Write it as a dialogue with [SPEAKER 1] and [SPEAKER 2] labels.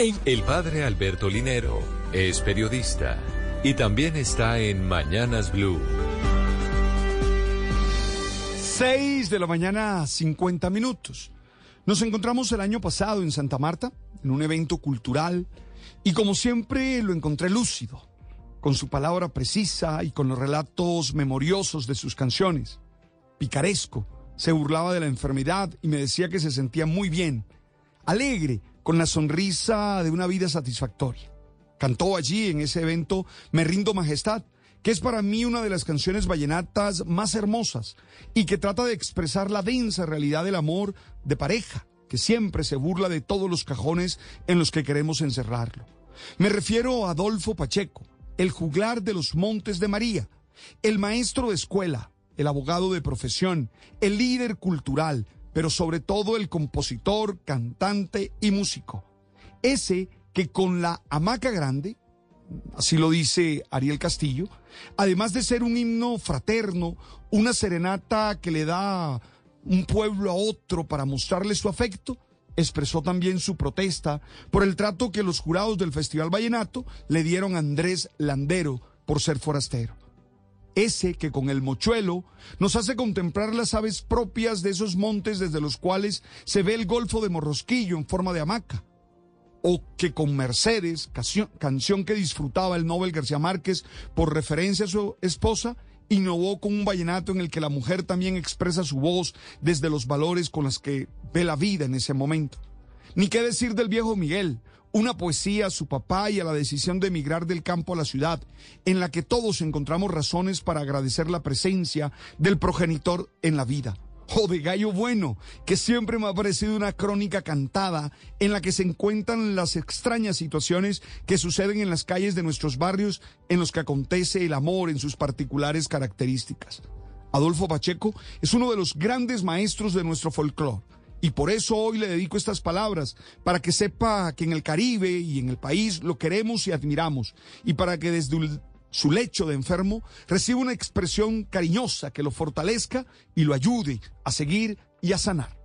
[SPEAKER 1] El padre Alberto Linero es periodista y también está en Mañanas Blue.
[SPEAKER 2] 6 de la mañana, 50 minutos. Nos encontramos el año pasado en Santa Marta, en un evento cultural, y como siempre lo encontré lúcido, con su palabra precisa y con los relatos memoriosos de sus canciones. Picaresco, se burlaba de la enfermedad y me decía que se sentía muy bien, alegre, con la sonrisa de una vida satisfactoria. Cantó allí en ese evento Me rindo majestad, que es para mí una de las canciones vallenatas más hermosas y que trata de expresar la densa realidad del amor de pareja, que siempre se burla de todos los cajones en los que queremos encerrarlo. Me refiero a Adolfo Pacheco, el juglar de los Montes de María, el maestro de escuela, el abogado de profesión, el líder cultural, pero sobre todo el compositor, cantante y músico. Ese que con la hamaca grande, así lo dice Ariel Castillo, además de ser un himno fraterno, una serenata que le da un pueblo a otro para mostrarle su afecto, expresó también su protesta por el trato que los jurados del Festival Vallenato le dieron a Andrés Landero por ser forastero. Ese que con el mochuelo nos hace contemplar las aves propias de esos montes desde los cuales se ve el Golfo de Morrosquillo en forma de hamaca o que con Mercedes, canción, que disfrutaba el Nobel García Márquez por referencia a su esposa, innovó con un vallenato en el que la mujer también expresa su voz desde los valores con los que ve la vida en ese momento. Ni qué decir del viejo Miguel, una poesía a su papá y a la decisión de emigrar del campo a la ciudad, en la que todos encontramos razones para agradecer la presencia del progenitor en la vida o de Gallo Bueno, que siempre me ha parecido una crónica cantada en la que se encuentran las extrañas situaciones que suceden en las calles de nuestros barrios en los que acontece el amor en sus particulares características. Adolfo Pacheco es uno de los grandes maestros de nuestro folclore. Y por eso hoy le dedico estas palabras, para que sepa que en el Caribe y en el país lo queremos y admiramos, y para que desde su lecho de enfermo, reciba una expresión cariñosa que lo fortalezca y lo ayude a seguir y a sanar.